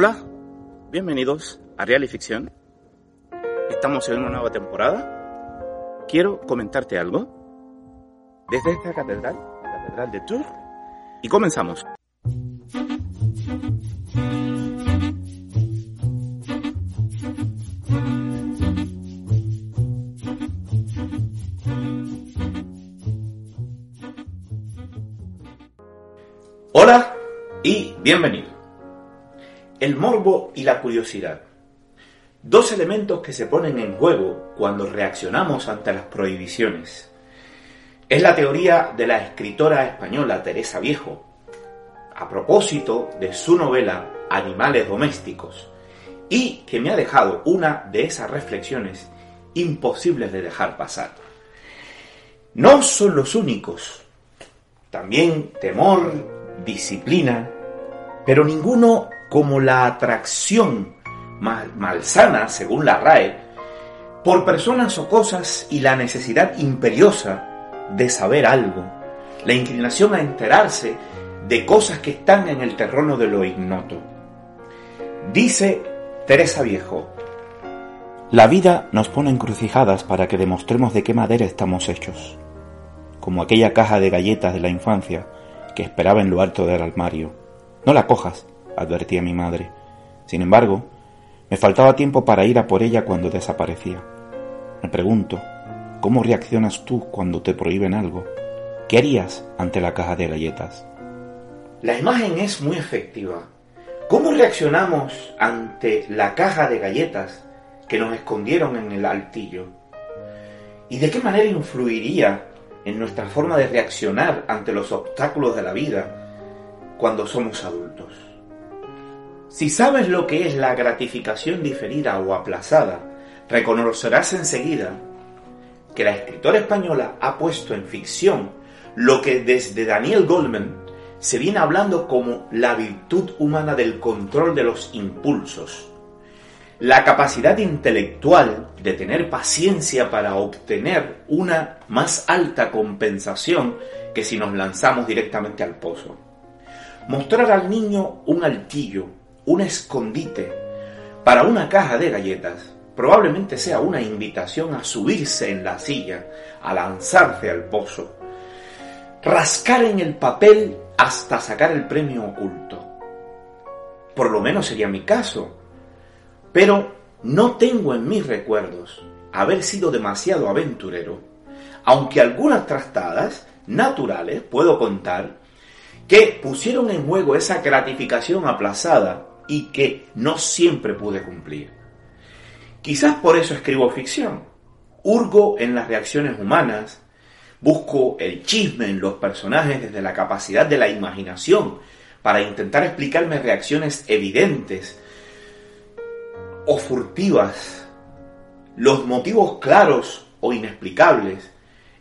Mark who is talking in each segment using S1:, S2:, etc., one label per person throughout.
S1: Hola, bienvenidos a Real y Ficción. Estamos en una nueva temporada. Quiero comentarte algo desde esta catedral, la Catedral de Tours, y comenzamos. Hola y bienvenido. El morbo y la curiosidad. Dos elementos que se ponen en juego cuando reaccionamos ante las prohibiciones. Es la teoría de la escritora española Teresa Viejo, a propósito de su novela Animales Domésticos, y que me ha dejado una de esas reflexiones imposibles de dejar pasar. No son los únicos. También temor, disciplina, pero ninguno como la atracción mal, malsana, según la RAE, por personas o cosas y la necesidad imperiosa de saber algo, la inclinación a enterarse de cosas que están en el terreno de lo ignoto. Dice Teresa Viejo, la vida nos pone encrucijadas para que demostremos de qué madera estamos hechos, como aquella caja de galletas de la infancia que esperaba en lo alto del armario. No la cojas, advertía mi madre. Sin embargo, me faltaba tiempo para ir a por ella cuando desaparecía. Me pregunto, ¿cómo reaccionas tú cuando te prohíben algo? ¿Qué harías ante la caja de galletas? La imagen es muy efectiva. ¿Cómo reaccionamos ante la caja de galletas que nos escondieron en el altillo? ¿Y de qué manera influiría en nuestra forma de reaccionar ante los obstáculos de la vida cuando somos adultos? Si sabes lo que es la gratificación diferida o aplazada, reconocerás enseguida que la escritora española ha puesto en ficción lo que desde Daniel Goldman se viene hablando como la virtud humana del control de los impulsos, la capacidad intelectual de tener paciencia para obtener una más alta compensación que si nos lanzamos directamente al pozo. Mostrar al niño un altillo, un escondite para una caja de galletas probablemente sea una invitación a subirse en la silla, a lanzarse al pozo, rascar en el papel hasta sacar el premio oculto. Por lo menos sería mi caso, pero no tengo en mis recuerdos haber sido demasiado aventurero, aunque algunas trastadas naturales puedo contar que pusieron en juego esa gratificación aplazada y que no siempre pude cumplir. Quizás por eso escribo ficción. Hurgo en las reacciones humanas, busco el chisme en los personajes desde la capacidad de la imaginación para intentar explicarme reacciones evidentes o furtivas, los motivos claros o inexplicables,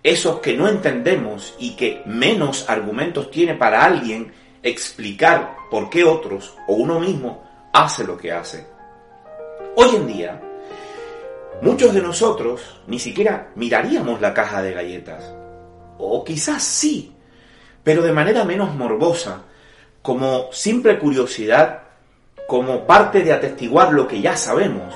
S1: esos que no entendemos y que menos argumentos tiene para alguien explicar por qué otros o uno mismo hace lo que hace. Hoy en día, muchos de nosotros ni siquiera miraríamos la caja de galletas. O quizás sí, pero de manera menos morbosa, como simple curiosidad, como parte de atestiguar lo que ya sabemos,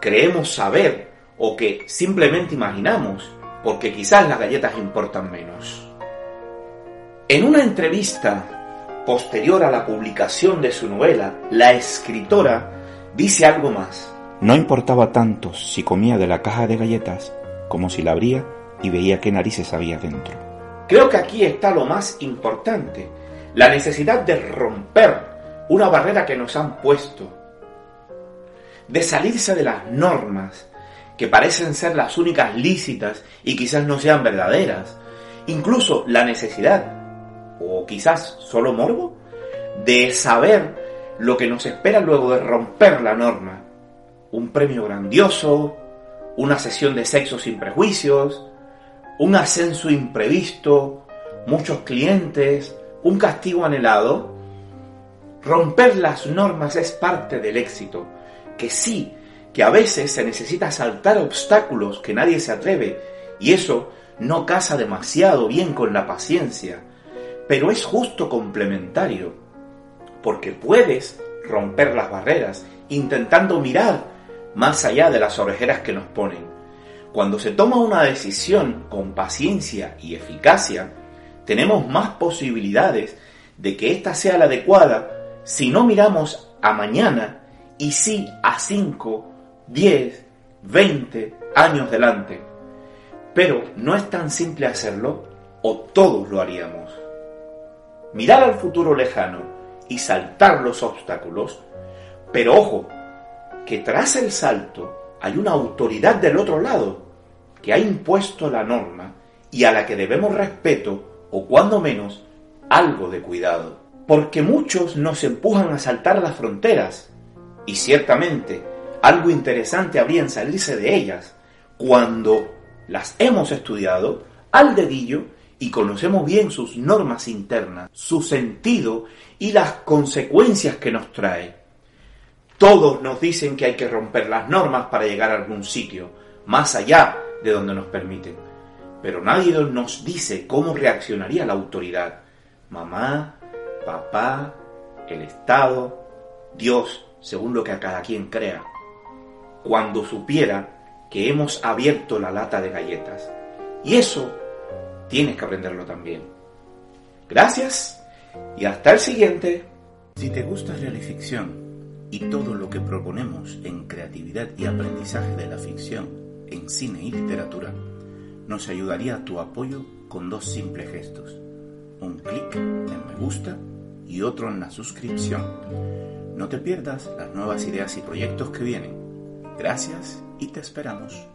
S1: creemos saber o que simplemente imaginamos, porque quizás las galletas importan menos. En una entrevista posterior a la publicación de su novela, la escritora dice algo más. No importaba tanto si comía de la caja de galletas como si la abría y veía qué narices había dentro. Creo que aquí está lo más importante, la necesidad de romper una barrera que nos han puesto, de salirse de las normas que parecen ser las únicas lícitas y quizás no sean verdaderas, incluso la necesidad, o quizás solo morbo, de saber lo que nos espera luego de romper la norma. Un premio grandioso, una sesión de sexo sin prejuicios, un ascenso imprevisto, muchos clientes, un castigo anhelado. Romper las normas es parte del éxito, que sí, que a veces se necesita saltar obstáculos que nadie se atreve, y eso no casa demasiado bien con la paciencia, pero es justo complementario, porque puedes romper las barreras intentando mirar más allá de las orejeras que nos ponen. Cuando se toma una decisión con paciencia y eficacia, tenemos más posibilidades de que ésta sea la adecuada si no miramos a mañana y sí a 5, 10, 20 años delante. Pero no es tan simple hacerlo o todos lo haríamos. Mirar al futuro lejano y saltar los obstáculos, pero ojo, que tras el salto hay una autoridad del otro lado que ha impuesto la norma y a la que debemos respeto o cuando menos algo de cuidado. Porque muchos nos empujan a saltar las fronteras y ciertamente algo interesante habría en salirse de ellas cuando las hemos estudiado al dedillo y conocemos bien sus normas internas, su sentido y las consecuencias que nos trae. Todos nos dicen que hay que romper las normas para llegar a algún sitio, más allá de donde nos permiten. Pero nadie nos dice cómo reaccionaría la autoridad. Mamá, papá, el Estado, Dios, según lo que a cada quien crea. Cuando supiera que hemos abierto la lata de galletas. Y eso tienes que aprenderlo también. Gracias y hasta el siguiente. Si te gusta Realificción, y todo lo que proponemos en creatividad y aprendizaje de la ficción, en cine y literatura, nos ayudaría tu apoyo con dos simples gestos. Un clic en me gusta y otro en la suscripción. No te pierdas las nuevas ideas y proyectos que vienen. Gracias y te esperamos.